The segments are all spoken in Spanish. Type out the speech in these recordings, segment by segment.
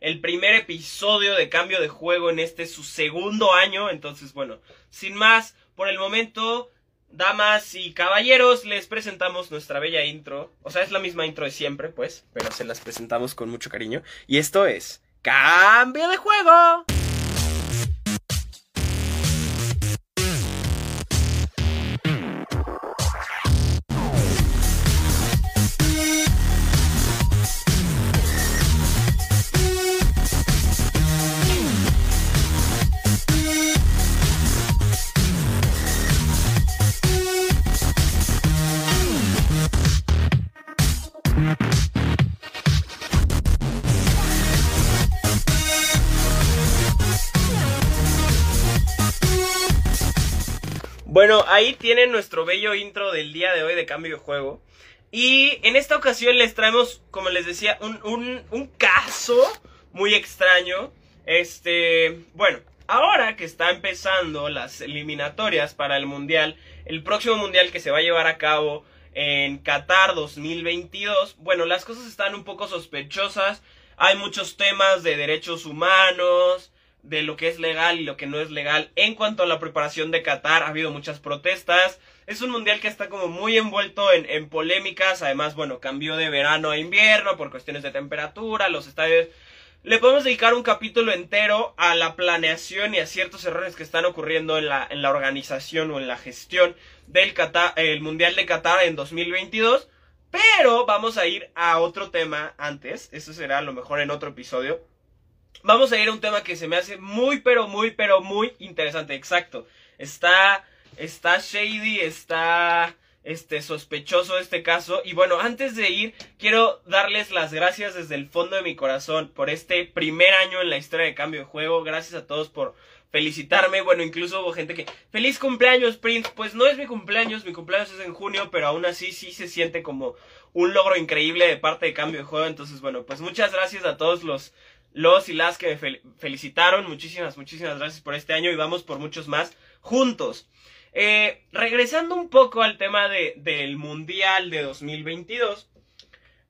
el primer episodio de cambio de juego en este su segundo año. Entonces, bueno, sin más, por el momento, damas y caballeros, les presentamos nuestra bella intro. O sea, es la misma intro de siempre, pues, pero se las presentamos con mucho cariño. Y esto es Cambio de Juego. Bueno, ahí tienen nuestro bello intro del día de hoy de cambio de juego. Y en esta ocasión les traemos, como les decía, un, un, caso muy extraño. Este, bueno, ahora que está empezando las eliminatorias para el Mundial, el próximo Mundial que se va a llevar a cabo en Qatar 2022, bueno, las cosas están un poco sospechosas. Hay muchos temas de derechos humanos, de lo que es legal y lo que no es legal. En cuanto a la preparación de Qatar, ha habido muchas protestas. Es un mundial que está como muy envuelto en, polémicas. Además, bueno, cambió de verano a invierno por cuestiones de temperatura. Los estadios. Le podemos dedicar un capítulo entero a la planeación y a ciertos errores que están ocurriendo en la, en la organización o en la gestión del Qatar, el Mundial de Qatar en 2022. Pero vamos a ir a otro tema antes. Eso será a lo mejor en otro episodio vamos a ir a un tema que se me hace muy, pero muy, pero muy interesante. Exacto. Está, está shady, está, este, sospechoso este caso. Y bueno, antes de ir, quiero darles las gracias desde el fondo de mi corazón por este primer año en la historia de cambio de juego. Gracias a todos por felicitarme. Bueno, incluso hubo gente que, feliz cumpleaños, Prince. Pues no es mi cumpleaños, mi cumpleaños es en junio, pero aún así sí se siente como un logro increíble de parte de cambio de juego. Entonces, bueno, pues muchas gracias a todos los los y las que me felicitaron. Muchísimas, muchísimas gracias por este año y vamos por muchos más juntos. Eh, regresando un poco al tema de, del Mundial de 2022.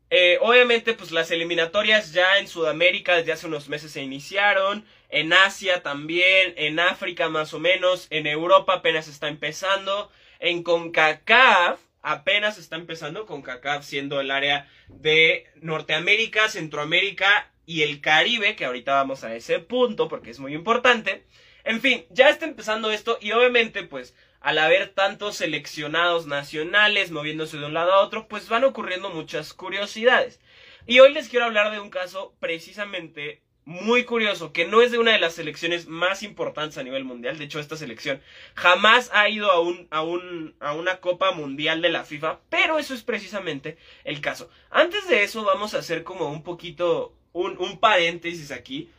Eh, obviamente, pues las eliminatorias ya en Sudamérica desde hace unos meses se iniciaron. En Asia también. En África más o menos. En Europa apenas está empezando. En CONCACAF apenas está empezando. CONCACAF siendo el área de Norteamérica, Centroamérica y el Caribe, que ahorita vamos a ese punto porque es muy importante. En fin, ya está empezando esto y obviamente pues al haber tantos seleccionados nacionales moviéndose de un lado a otro, pues van ocurriendo muchas curiosidades. Y hoy les quiero hablar de un caso precisamente muy curioso, que no es de una de las selecciones más importantes a nivel mundial. De hecho, esta selección jamás ha ido a, un, a, un, a una Copa Mundial de la FIFA, pero eso es precisamente el caso. Antes de eso, vamos a hacer como un poquito un, paréntesis aquí.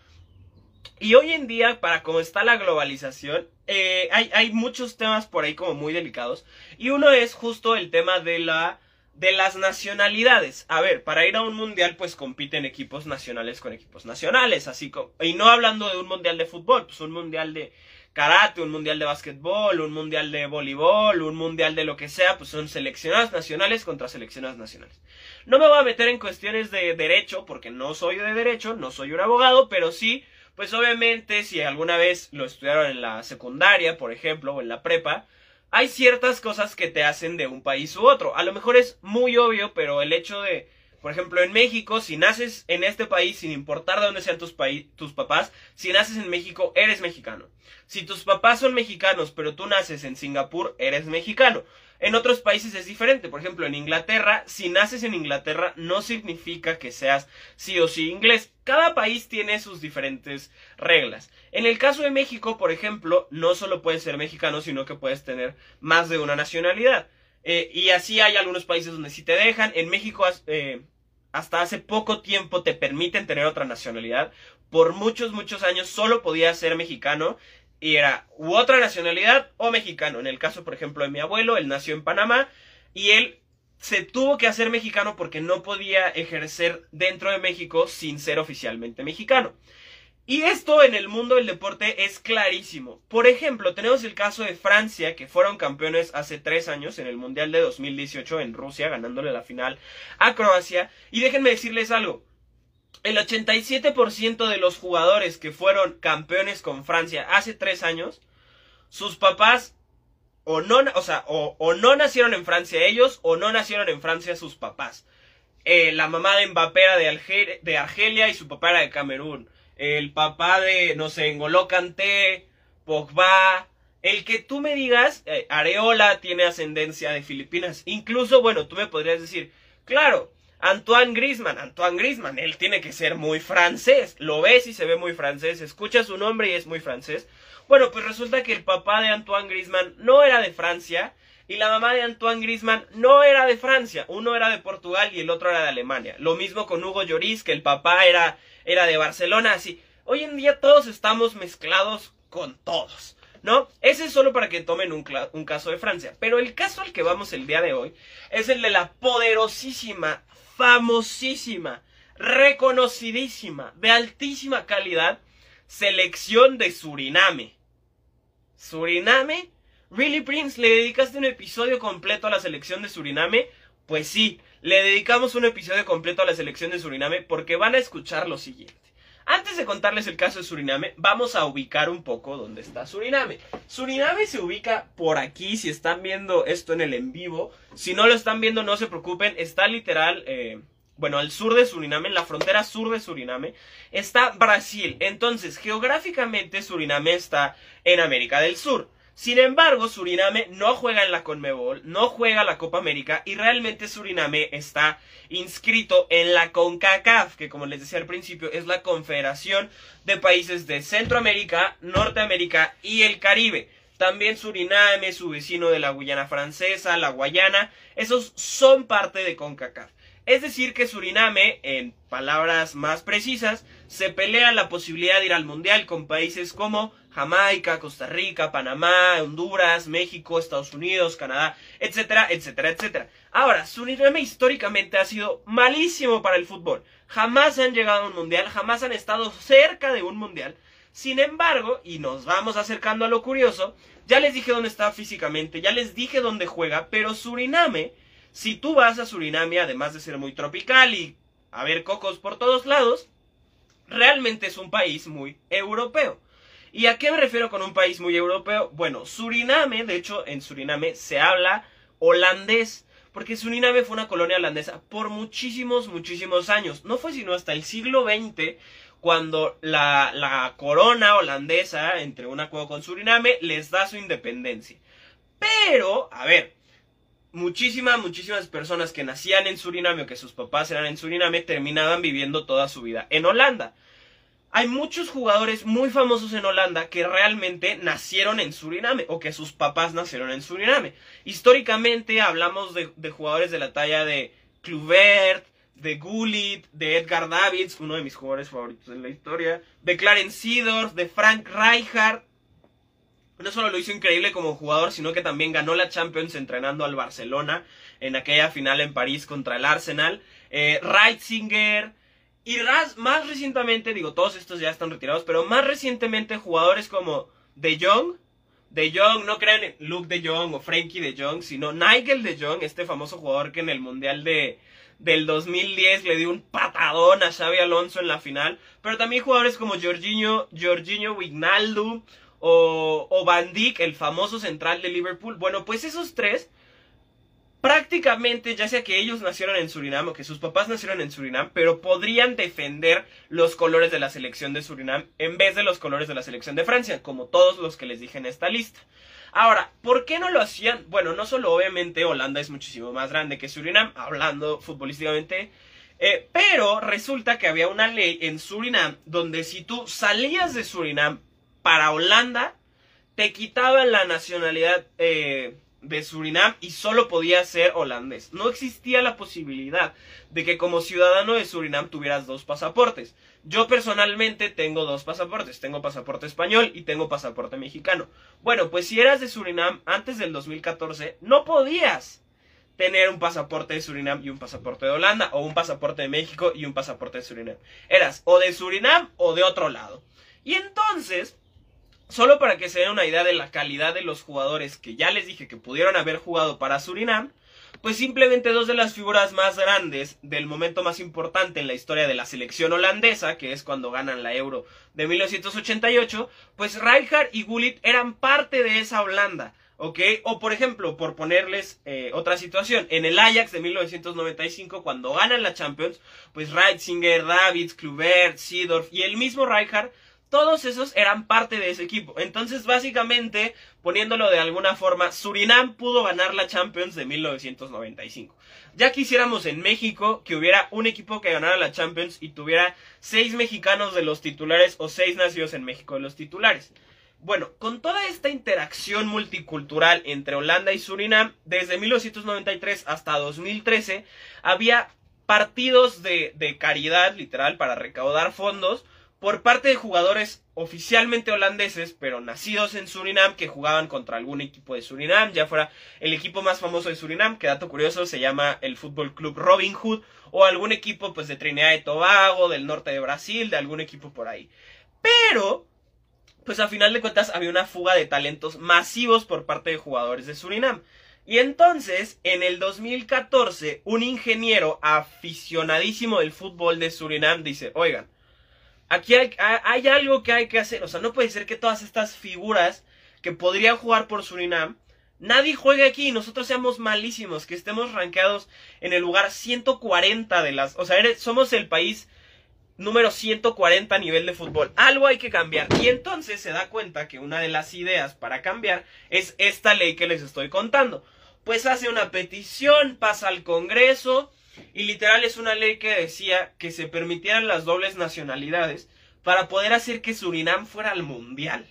Y hoy en día, para cómo está la globalización, eh, hay, hay, muchos temas por ahí como muy delicados. Y uno es justo el tema de la de las nacionalidades. A ver, para ir a un mundial, pues compiten equipos nacionales con equipos nacionales, así como. Y no hablando de un mundial de fútbol, pues un mundial de, karate, un mundial de básquetbol, un mundial de voleibol, un mundial de lo que sea, pues son seleccionadas nacionales contra seleccionadas nacionales. No me voy a meter en cuestiones de derecho, porque no soy de derecho, no soy un abogado, pero sí, pues obviamente si alguna vez lo estudiaron en la secundaria, por ejemplo, o en la prepa, hay ciertas cosas que te hacen de un país u otro. A lo mejor es muy obvio, pero el hecho de por ejemplo, en México, si naces en este país, sin importar de dónde sean tus, papás, si naces en México, eres mexicano. Si tus papás son mexicanos, pero tú naces en Singapur, eres mexicano. En otros países es diferente. Por ejemplo, en Inglaterra, si naces en Inglaterra, no significa que seas sí o sí inglés. Cada país tiene sus diferentes reglas. En el caso de México, por ejemplo, no solo puedes ser mexicano, sino que puedes tener más de una nacionalidad. Eh, y así hay algunos países donde sí te dejan. En México eh, hasta hace poco tiempo te permiten tener otra nacionalidad. Por muchos, muchos años solo podías ser mexicano y era u otra nacionalidad o mexicano. En el caso, por ejemplo, de mi abuelo, él nació en Panamá y él se tuvo que hacer mexicano porque no podía ejercer dentro de México sin ser oficialmente mexicano. Y esto en el mundo del deporte es clarísimo. Por ejemplo, tenemos el caso de Francia, que fueron campeones hace tres años en el Mundial de 2018 en Rusia, ganándole la final a Croacia. Y déjenme decirles algo. el 87% de los jugadores que fueron campeones con Francia hace tres años, sus papás o no, o sea, o, no nacieron en Francia ellos o no nacieron en Francia sus papás. Eh, la mamá de Mbappé era de, de Argelia y su papá era de Camerún. El papá de, no sé, N'Golo Kanté, Pogba, el que tú me digas, eh, Areola tiene ascendencia de Filipinas. Incluso, bueno, tú me podrías decir, claro, Antoine Grisman, Antoine Grisman, él tiene que ser muy francés. Lo ves y se ve muy francés, escucha su nombre y es muy francés. Bueno, pues resulta que el papá de Antoine Grisman no era de Francia y la mamá de Antoine Grisman no era de Francia. Uno era de Portugal y el otro era de Alemania. Lo mismo con Hugo Lloris, que el papá era, era de Barcelona. Así, hoy en día todos estamos mezclados con todos. ¿no? Ese es solo para que tomen un, un, caso de Francia. Pero el caso al que vamos el día de hoy es el de la poderosísima famosísima, reconocidísima, de altísima calidad, selección de Suriname. Suriname, ¿Really Prince? ¿Le dedicaste un episodio completo a la selección de Suriname? Pues sí, le dedicamos un episodio completo a la selección de Suriname porque van a escuchar lo siguiente. Antes de contarles el caso de Suriname, vamos a ubicar un poco dónde está Suriname. Suriname se ubica por aquí, si están viendo esto en el en vivo. Si no lo están viendo, no se preocupen, está literal, eh, bueno, al sur de Suriname, en la frontera sur de Suriname, está Brasil. Entonces, geográficamente Suriname está en América del Sur. Sin embargo, Suriname no juega en la Conmebol, no juega la Copa América y realmente Suriname está inscrito en la CONCACAF, que como les decía al principio es la Confederación de Países de Centroamérica, Norteamérica y el Caribe. También Suriname, su vecino de la Guyana Francesa, la Guayana, esos son parte de CONCACAF. Es decir, que Suriname, en palabras más precisas, se pelea la posibilidad de ir al Mundial con países como Jamaica, Costa Rica, Panamá, Honduras, México, Estados Unidos, Canadá, etcétera, etcétera, etcétera. Ahora, Suriname históricamente ha sido malísimo para el fútbol. Jamás han llegado a un mundial, jamás han estado cerca de un mundial. Sin embargo, y nos vamos acercando a lo curioso, ya les dije dónde está físicamente, ya les dije dónde juega, pero Suriname si tú vas a Suriname, además de ser muy tropical y haber cocos por todos lados, realmente es un país muy europeo. ¿Y a qué me refiero con un país muy europeo? Bueno, Suriname, de hecho, en Suriname se habla holandés, porque Suriname fue una colonia holandesa por muchísimos, muchísimos años. No fue sino hasta el siglo XX cuando la, la corona holandesa, entre un acuerdo con Suriname, les da su independencia. Pero, a ver, muchísimas, muchísimas personas que nacían en Suriname o que sus papás eran en Suriname terminaban viviendo toda su vida en Holanda. Hay muchos jugadores muy famosos en Holanda que realmente nacieron en Suriname o que sus papás nacieron en Suriname. Históricamente hablamos de, jugadores de la talla de Kluivert, de Gullit, de Edgar Davids, uno de mis jugadores favoritos en la historia, de Clarence Seedorf, de Frank Rijkaard, no solo lo hizo increíble como jugador, sino que también ganó la Champions entrenando al Barcelona en aquella final en París contra el Arsenal. Eh, Reitzinger. Y más recientemente, digo, todos estos ya están retirados, pero más recientemente jugadores como De Jong. De Jong, no crean en Luke De Jong o Frankie De Jong, sino Nigel De Jong, este famoso jugador que en el Mundial de, del 2010 le dio un patadón a Xavi Alonso en la final. Pero también jugadores como Jorginho, Jorginho Wijnaldum o, o Van Dijk, el famoso central de Liverpool. Bueno, pues esos tres, prácticamente, ya sea que ellos nacieron en Surinam o que sus papás nacieron en Surinam, pero podrían defender los colores de la selección de Surinam en vez de los colores de la selección de Francia, como todos los que les dije en esta lista. Ahora, ¿por qué no lo hacían? Bueno, no solo obviamente Holanda es muchísimo más grande que Surinam, hablando futbolísticamente, eh, pero resulta que había una ley en Surinam donde si tú salías de Surinam para Holanda te quitaban la nacionalidad eh, de Surinam y solo podía ser holandés. No existía la posibilidad de que como ciudadano de Surinam tuvieras dos pasaportes. Yo personalmente tengo dos pasaportes, tengo pasaporte español y tengo pasaporte mexicano. Bueno, pues si eras de Surinam antes del 2014, no podías tener un pasaporte de Surinam y un pasaporte de Holanda, o un pasaporte de México y un pasaporte de Surinam. Eras o de Surinam o de otro lado. Y entonces, Solo para que se den una idea de la calidad de los jugadores que ya les dije que pudieron haber jugado para Surinam, pues simplemente dos de las figuras más grandes del momento más importante en la historia de la selección holandesa, que es cuando ganan la Euro de 1988, pues Rijkaard y Gullit eran parte de esa Holanda. ¿ok? O por ejemplo, por ponerles eh, otra situación, en el Ajax de 1995, cuando ganan la Champions, pues Reitzinger, Davids, Kluivert, Seedorf y el mismo Rijkaard todos esos eran parte de ese equipo. Entonces, básicamente, poniéndolo de alguna forma, Surinam pudo ganar la Champions de 1995. Ya quisiéramos en México que hubiera un equipo que ganara la Champions y tuviera seis mexicanos de los titulares o seis nacidos en México de los titulares. Bueno, con toda esta interacción multicultural entre Holanda y Surinam, desde 1993 hasta 2013, había partidos de, de caridad, literal, para recaudar fondos por parte de jugadores oficialmente holandeses, pero nacidos en Surinam, que jugaban contra algún equipo de Surinam, ya fuera el equipo más famoso de Surinam, que dato curioso se llama el Fútbol Club Robin Hood, o algún equipo pues de Trinidad y Tobago, del norte de Brasil, de algún equipo por ahí. Pero, pues a final de cuentas había una fuga de talentos masivos por parte de jugadores de Surinam. Y entonces, en el 2014, un ingeniero aficionadísimo del fútbol de Surinam dice, oigan, aquí hay, algo que hay que hacer. O sea, no puede ser que todas estas figuras que podrían jugar por Surinam, nadie juegue aquí y nosotros seamos malísimos, que estemos rankeados en el lugar 140 de las... O sea, somos el país número 140 a nivel de fútbol. Algo hay que cambiar. Y entonces se da cuenta que una de las ideas para cambiar es esta ley que les estoy contando. Pues hace una petición, pasa al Congreso, y literal es una ley que decía que se permitieran las dobles nacionalidades para poder hacer que Surinam fuera al mundial.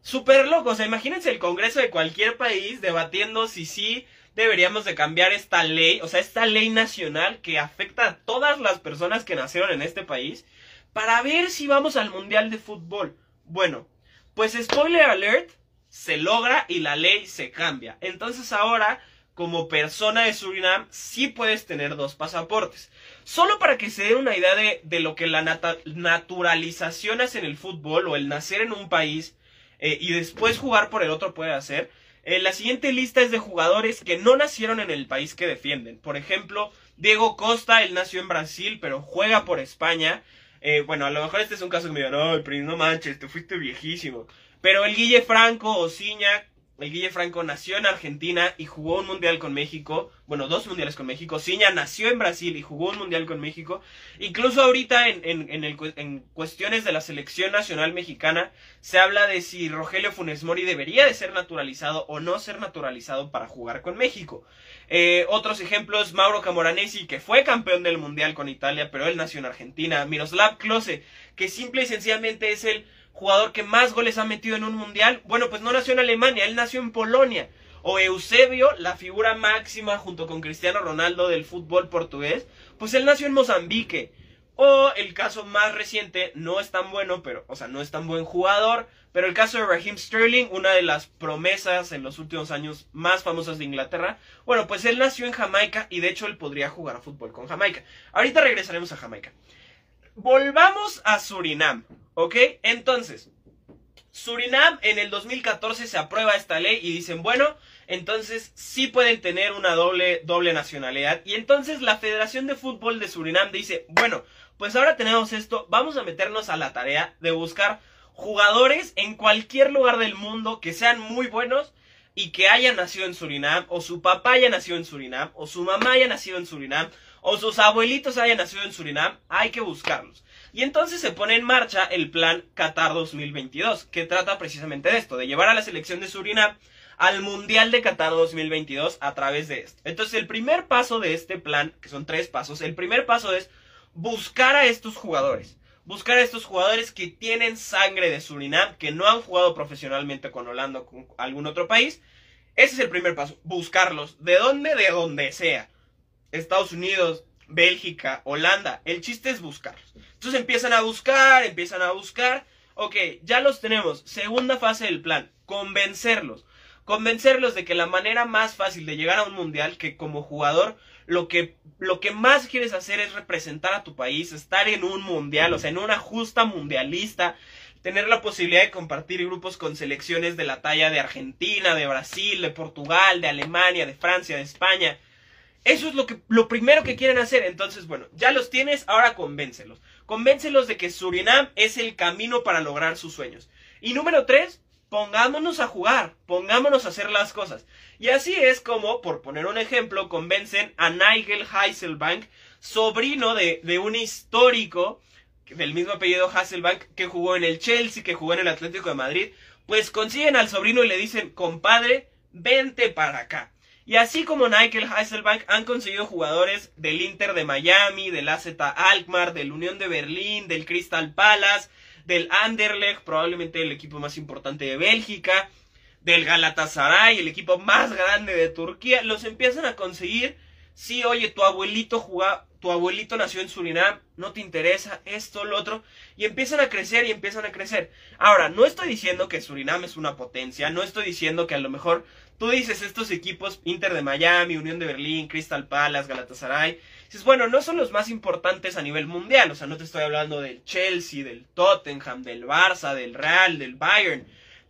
Súper loco, o sea, imagínense el Congreso de cualquier país debatiendo si sí deberíamos de cambiar esta ley, o sea, esta ley nacional que afecta a todas las personas que nacieron en este país, para ver si vamos al mundial de fútbol. Bueno, pues spoiler alert, se logra y la ley se cambia. Entonces ahora como persona de Surinam sí puedes tener dos pasaportes. Solo para que se den una idea de, lo que la naturalización hace en el fútbol o el nacer en un país eh, y después jugar por el otro puede hacer. Eh, la siguiente lista es de jugadores que no nacieron en el país que defienden. Por ejemplo, Diego Costa, él nació en Brasil, pero juega por España. Eh, bueno, a lo mejor este es un caso que me digan, no, no manches, te fuiste viejísimo. Pero el Guille Franco, Ociña, el Guille Franco nació en Argentina y jugó un mundial con México. Bueno, dos mundiales con México. Ciña nació en Brasil y jugó un mundial con México. Incluso ahorita en, en, en, cuestiones de la selección nacional mexicana se habla de si Rogelio Funes Mori debería de ser naturalizado o no ser naturalizado para jugar con México. Eh, otros ejemplos, Mauro Camoranesi, que fue campeón del mundial con Italia, pero él nació en Argentina. Miroslav Klose, que simple y sencillamente es el jugador que más goles ha metido en un mundial. Bueno, pues no nació en Alemania, él nació en Polonia. O Eusebio, la figura máxima junto con Cristiano Ronaldo del fútbol portugués, pues él nació en Mozambique. O el caso más reciente, no es tan bueno, pero, o sea, no es tan buen jugador, pero el caso de Raheem Sterling, una de las promesas en los últimos años más famosas de Inglaterra, bueno, pues él nació en Jamaica y de hecho él podría jugar a fútbol con Jamaica. Ahorita regresaremos a Jamaica. Volvamos a Surinam. ¿Ok? Entonces, Surinam en el 2014 se aprueba esta ley y dicen, bueno, entonces sí pueden tener una doble, doble nacionalidad. Y entonces la Federación de Fútbol de Surinam dice, bueno, pues ahora tenemos esto, vamos a meternos a la tarea de buscar jugadores en cualquier lugar del mundo que sean muy buenos y que hayan nacido en Surinam, o su papá haya nacido en Surinam, o su mamá haya nacido en Surinam, o sus abuelitos hayan nacido en Surinam, hay que buscarlos. Y entonces se pone en marcha el plan Qatar 2022, que trata precisamente de esto, de llevar a la selección de Surinam al Mundial de Qatar 2022 a través de esto. Entonces el primer paso de este plan, que son tres pasos, el primer paso es buscar a estos jugadores. Buscar a estos jugadores que tienen sangre de Surinam, que no han jugado profesionalmente con Holanda o con algún otro país. Ese es el primer paso, buscarlos. ¿De dónde? De donde sea. Estados Unidos, Bélgica, Holanda. El chiste es buscarlos. Entonces empiezan a buscar, empiezan a buscar. Ok, ya los tenemos. Segunda fase del plan, convencerlos. Convencerlos de que la manera más fácil de llegar a un mundial, que como jugador lo que, lo que más quieres hacer es representar a tu país, estar en un mundial, o sea, en una justa mundialista, tener la posibilidad de compartir grupos con selecciones de la talla de Argentina, de Brasil, de Portugal, de Alemania, de Francia, de España, Eso es lo, que, lo primero que quieren hacer. Entonces, bueno, ya los tienes, ahora convéncelos. Convéncelos de que Surinam es el camino para lograr sus sueños. Y número tres, pongámonos a jugar, pongámonos a hacer las cosas. Y así es como, por poner un ejemplo, convencen a Nigel Heiselbank, sobrino de, de un histórico del mismo apellido Hasselbank que jugó en el Chelsea, que jugó en el Atlético de Madrid, pues consiguen al sobrino y le dicen, compadre, vente para acá. Y así como Nigel Hasselbank han conseguido jugadores del Inter de Miami, del AZ Alkmaar, del Unión de Berlín, del Crystal Palace, del Anderlecht, probablemente el equipo más importante de Bélgica, del Galatasaray, el equipo más grande de Turquía, los empiezan a conseguir. Sí, oye, tu abuelito jugaba, tu abuelito nació en Surinam, no te interesa esto, lo otro, y empiezan a crecer y empiezan a crecer. Ahora, no estoy diciendo que Surinam es una potencia, no estoy diciendo que a lo mejor tú dices estos equipos, Inter de Miami, Unión de Berlín, Crystal Palace, Galatasaray, dices, bueno, no son los más importantes a nivel mundial, o sea, no te estoy hablando del Chelsea, del Tottenham, del Barça, del Real, del Bayern,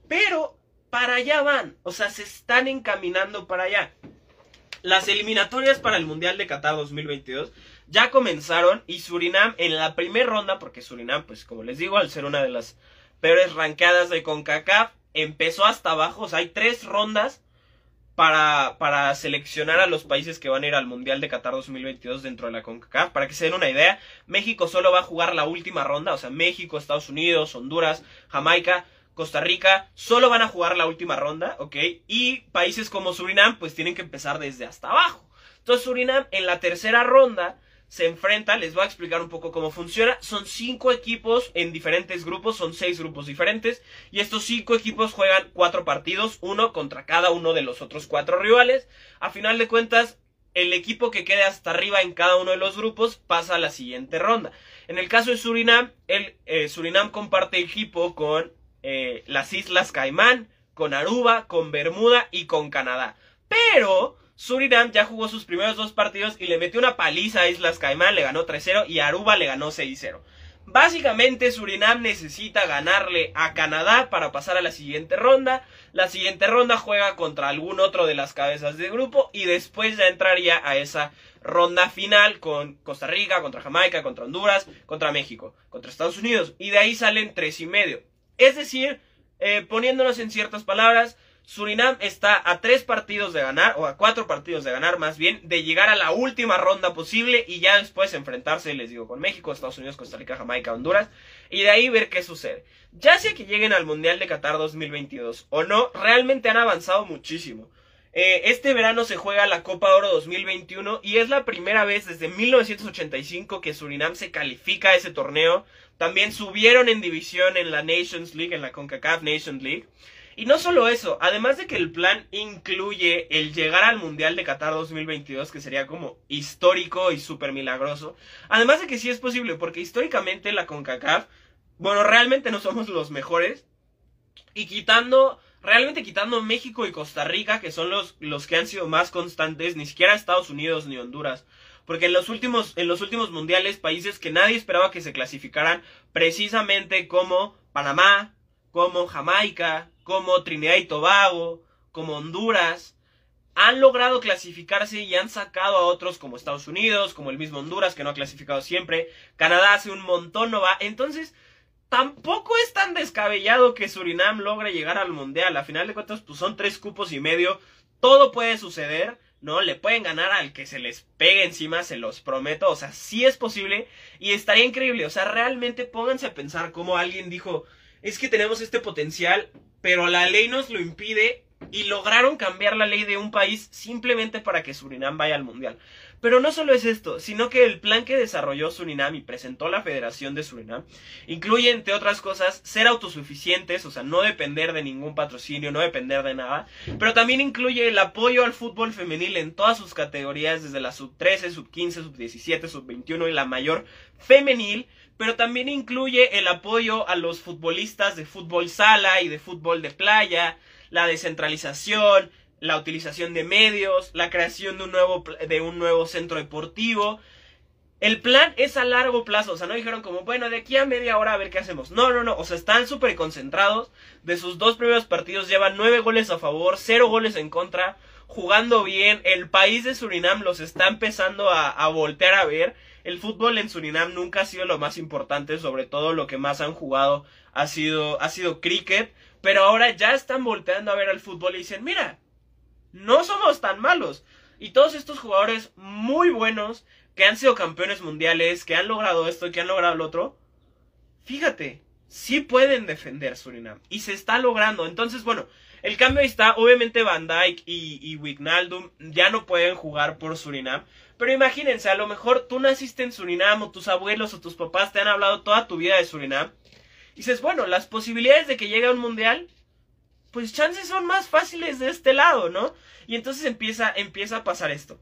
pero para allá van, o sea, se están encaminando para allá. Las eliminatorias para el Mundial de Qatar 2022 ya comenzaron y Surinam en la primera ronda, porque Surinam, pues como les digo, al ser una de las peores ranqueadas de CONCACAF, empezó hasta abajo, o sea, hay tres rondas para, para seleccionar a los países que van a ir al Mundial de Qatar 2022 dentro de la CONCACAF. Para que se den una idea, México solo va a jugar la última ronda, o sea, México, Estados Unidos, Honduras, Jamaica, Costa Rica, solo van a jugar la última ronda, ¿ok? Y países como Surinam, pues tienen que empezar desde hasta abajo. Entonces Surinam en la tercera ronda se enfrenta, les voy a explicar un poco cómo funciona. Son cinco equipos en diferentes grupos, son seis grupos diferentes. Y estos cinco equipos juegan cuatro partidos, uno contra cada uno de los otros cuatro rivales. A final de cuentas, el equipo que quede hasta arriba en cada uno de los grupos pasa a la siguiente ronda. En el caso de Surinam, el eh, Surinam comparte equipo con eh, las Islas Caimán, con Aruba, con Bermuda y con Canadá. Pero Surinam ya jugó sus primeros dos partidos y le metió una paliza a Islas Caimán, le ganó 3-0 y Aruba le ganó 6-0. Básicamente Surinam necesita ganarle a Canadá para pasar a la siguiente ronda. La siguiente ronda juega contra algún otro de las cabezas de grupo y después ya entraría a esa ronda final con Costa Rica, contra Jamaica, contra Honduras, contra México, contra Estados Unidos y de ahí salen tres y medio. Es decir, eh, poniéndonos en ciertas palabras, Surinam está a tres partidos de ganar, o a cuatro partidos de ganar más bien, de llegar a la última ronda posible y ya después enfrentarse, les digo, con México, Estados Unidos, Costa Rica, Jamaica, Honduras, y de ahí ver qué sucede. Ya sea que lleguen al Mundial de Qatar 2022 o no, realmente han avanzado muchísimo. Eh, este verano se juega la Copa Oro 2021 y es la primera vez desde 1985 que Surinam se califica a ese torneo. También subieron en división en la Nations League, en la CONCACAF Nations League. Y no solo eso, además de que el plan incluye el llegar al Mundial de Qatar 2022, que sería como histórico y súper milagroso, además de que sí es posible, porque históricamente la CONCACAF, bueno, realmente no somos los mejores, y quitando, realmente quitando México y Costa Rica, que son los, los que han sido más constantes, ni siquiera Estados Unidos ni Honduras, porque en los últimos en los últimos mundiales países que nadie esperaba que se clasificaran precisamente como Panamá, como Jamaica, como Trinidad y Tobago, como Honduras, han logrado clasificarse y han sacado a otros como Estados Unidos, como el mismo Honduras, que no ha clasificado siempre. Canadá hace un montón no va. Entonces, tampoco es tan descabellado que Surinam logre llegar al Mundial. A final de cuentas, pues son tres cupos y medio. Todo puede suceder, ¿no? Le pueden ganar al que se les pegue encima, se los prometo. O sea, sí es posible y estaría increíble. O sea, realmente pónganse a pensar cómo alguien dijo, es que tenemos este potencial pero la ley nos lo impide y lograron cambiar la ley de un país simplemente para que Surinam vaya al Mundial. Pero no solo es esto, sino que el plan que desarrolló Surinam y presentó la Federación de Surinam incluye, entre otras cosas, ser autosuficientes, o sea, no depender de ningún patrocinio, no depender de nada, pero también incluye el apoyo al fútbol femenil en todas sus categorías, desde la sub 13, sub 15, sub 17, sub 21 y la mayor femenil, pero también incluye el apoyo a los futbolistas de fútbol sala y de fútbol de playa, la descentralización, la utilización de medios, la creación de un nuevo, de un nuevo centro deportivo. El plan es a largo plazo, o sea, no dijeron como, bueno, de aquí a media hora a ver qué hacemos. No, no, no, o sea, están súper concentrados. De sus dos primeros partidos llevan nueve goles a favor, cero goles en contra jugando bien, el país de Surinam los está empezando a, a voltear a ver. El fútbol en Surinam nunca ha sido lo más importante, sobre todo lo que más han jugado ha sido, ha sido cricket, pero ahora ya están volteando a ver al fútbol y dicen, mira, no somos tan malos. Y todos estos jugadores muy buenos, que han sido campeones mundiales, que han logrado esto que han logrado lo otro, fíjate, sí pueden defender Surinam. Y se está logrando. Entonces, bueno, el cambio ahí está. Obviamente Van Dyke y, y Wijnaldum ya no pueden jugar por Surinam. Pero imagínense, a lo mejor tú naciste en Surinam o tus abuelos o tus papás te han hablado toda tu vida de Surinam. Y dices, bueno, las posibilidades de que llegue a un mundial, pues chances son más fáciles de este lado, ¿no? Y entonces empieza, empieza a pasar esto.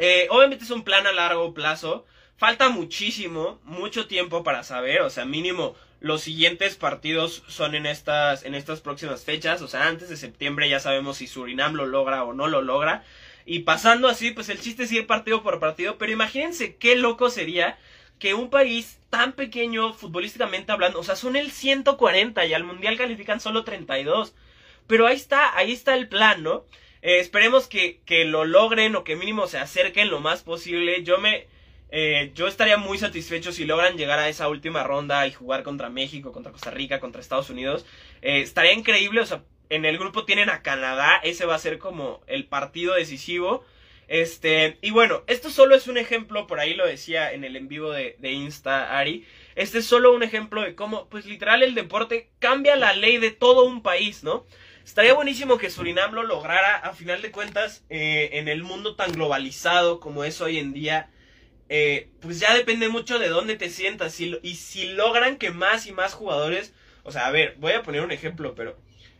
Eh, obviamente es un plan a largo plazo. Falta muchísimo, mucho tiempo para saber, o sea, mínimo los siguientes partidos son en estas, en estas próximas fechas, o sea, antes de septiembre ya sabemos si Surinam lo logra o no lo logra. Y pasando así, pues el chiste es ir partido por partido, pero imagínense qué loco sería que un país tan pequeño futbolísticamente hablando, o sea, son el 140 y al Mundial califican solo 32. Pero ahí está, ahí está el plan, ¿no? Eh, esperemos que, que, lo logren o que mínimo se acerquen lo más posible. Yo me... Eh, yo estaría muy satisfecho si logran llegar a esa última ronda y jugar contra México, contra Costa Rica, contra Estados Unidos. Eh, estaría increíble, o sea, en el grupo tienen a Canadá, ese va a ser como el partido decisivo. Este, y bueno, esto solo es un ejemplo, por ahí lo decía en el en vivo de, Insta, Ari. Este es solo un ejemplo de cómo, pues literal, el deporte cambia la ley de todo un país, ¿no? Estaría buenísimo que Surinam lo lograra, a final de cuentas, eh, en el mundo tan globalizado como es hoy en día. Eh, pues ya depende mucho de dónde te sientas. Y, y si logran que más y más jugadores. O sea, a ver, voy a poner un ejemplo, pero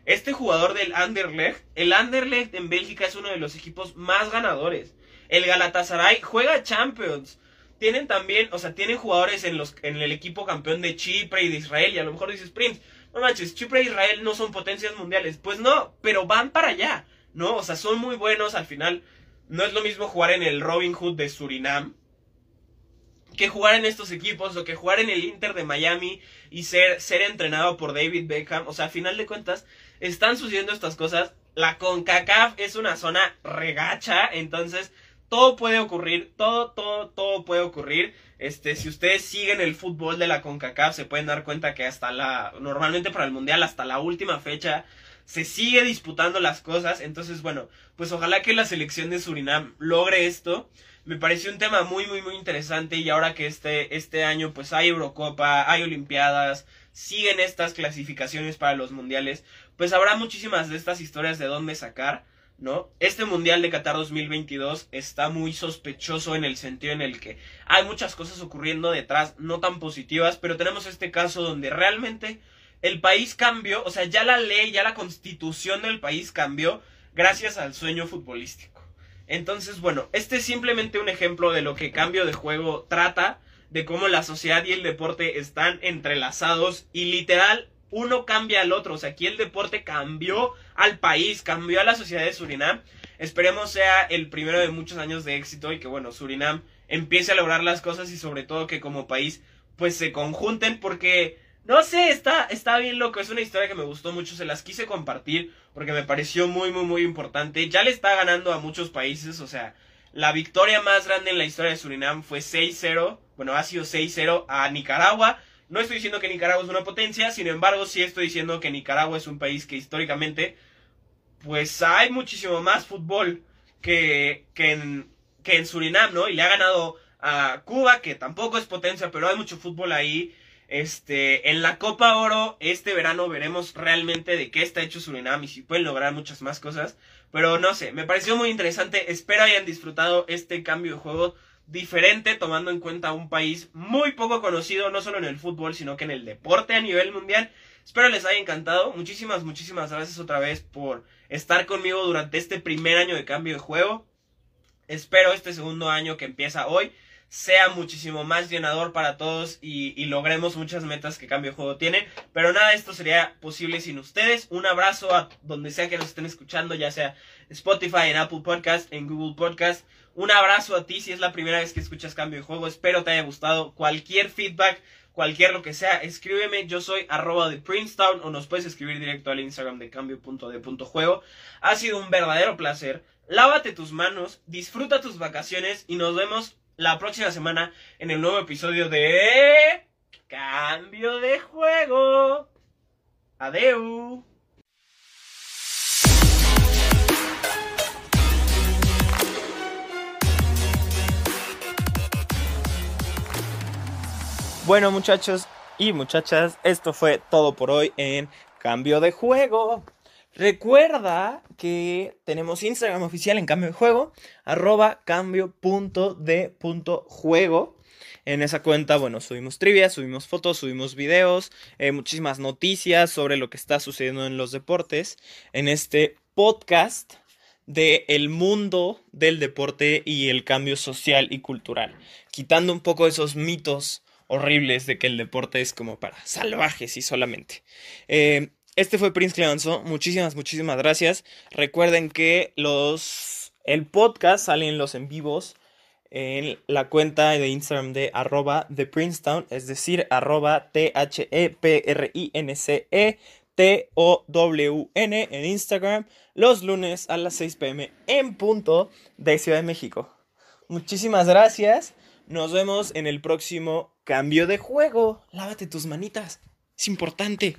este jugador del Anderlecht, el Anderlecht en Bélgica es uno de los equipos más ganadores. El Galatasaray juega Champions. Tienen también, o sea, tienen jugadores en, los, en el equipo campeón de Chipre y de Israel. Y a lo mejor dices, Prince, no manches, Chipre e Israel no son potencias mundiales. Pues no, pero van para allá, ¿no? O sea, son muy buenos al final. No es lo mismo jugar en el Robin Hood de Surinam que jugar en estos equipos o que jugar en el Inter de Miami y ser, ser entrenado por David Beckham. O sea, al final de cuentas, están sucediendo estas cosas. La CONCACAF es una zona regacha, entonces todo puede ocurrir, todo, todo, todo puede ocurrir. Este, si ustedes siguen el fútbol de la CONCACAF, se pueden dar cuenta que hasta la, normalmente para el Mundial, hasta la última fecha, se sigue disputando las cosas. Entonces, bueno, pues ojalá que la selección de Surinam logre esto. Me pareció un tema muy, muy, muy interesante y ahora que este, este año pues hay Eurocopa, hay Olimpiadas, siguen estas clasificaciones para los mundiales, pues habrá muchísimas de estas historias de dónde sacar, ¿no? Este Mundial de Qatar 2022 está muy sospechoso en el sentido en el que hay muchas cosas ocurriendo detrás no tan positivas, pero tenemos este caso donde realmente el país cambió, o sea, ya la ley, ya la constitución del país cambió gracias al sueño futbolístico. Entonces, bueno, este es simplemente un ejemplo de lo que cambio de juego trata, de cómo la sociedad y el deporte están entrelazados y literal uno cambia al otro. O sea, aquí el deporte cambió al país, cambió a la sociedad de Surinam. Esperemos sea el primero de muchos años de éxito y que, bueno, Surinam empiece a lograr las cosas y sobre todo que como país pues se conjunten porque no sé, está, está bien loco, es una historia que me gustó mucho, se las quise compartir porque me pareció muy, muy, muy importante. Ya le está ganando a muchos países, o sea, la victoria más grande en la historia de Surinam fue 6-0, bueno, ha sido 6-0 a Nicaragua. No estoy diciendo que Nicaragua es una potencia, sin embargo, sí estoy diciendo que Nicaragua es un país que históricamente, pues hay muchísimo más fútbol que, que, en, que en Surinam, ¿no? Y le ha ganado a Cuba, que tampoco es potencia, pero hay mucho fútbol ahí. Este, en la Copa Oro, este verano veremos realmente de qué está hecho Surinam y si pueden lograr muchas más cosas. Pero no sé, me pareció muy interesante. Espero hayan disfrutado este cambio de juego diferente, tomando en cuenta un país muy poco conocido, no solo en el fútbol, sino que en el deporte a nivel mundial. Espero les haya encantado. Muchísimas, muchísimas gracias otra vez por estar conmigo durante este primer año de cambio de juego. Espero este segundo año que empieza hoy sea muchísimo más llenador para todos y, logremos muchas metas que Cambio de Juego tiene. Pero nada, esto sería posible sin ustedes. Un abrazo a donde sea que nos estén escuchando, ya sea Spotify, en Apple Podcast, en Google Podcast. Un abrazo a ti si es la primera vez que escuchas Cambio de Juego. Espero te haya gustado. Cualquier feedback, cualquier lo que sea, escríbeme. Yo soy arroba de Princetown o nos puedes escribir directo al Instagram de cambio.de.juego. Ha sido un verdadero placer lávate tus manos, disfruta tus vacaciones y nos vemos la próxima semana en el nuevo episodio de Cambio de Juego. Adeu. Bueno muchachos y muchachas, esto fue todo por hoy en Cambio de Juego. Recuerda que tenemos Instagram oficial en Cambio de Juego, arroba cambio.de.juego. En esa cuenta, bueno, subimos trivia, subimos fotos, subimos videos, eh, muchísimas noticias sobre lo que está sucediendo en los deportes. En este podcast de el mundo del deporte y el cambio social y cultural, quitando un poco esos mitos horribles de que el deporte es como para salvajes y solamente. Eh, este fue Prince Cleonzo. Muchísimas, muchísimas gracias. Recuerden que los el podcast salen los en vivos en la cuenta de Instagram de arroba de Princetown, es decir, arroba T-H-E-P-R-I-N-C-E. T-O-W-N en Instagram los lunes a las 6 pm en punto de Ciudad de México. Muchísimas gracias. Nos vemos en el próximo cambio de juego. Lávate tus manitas. Es importante.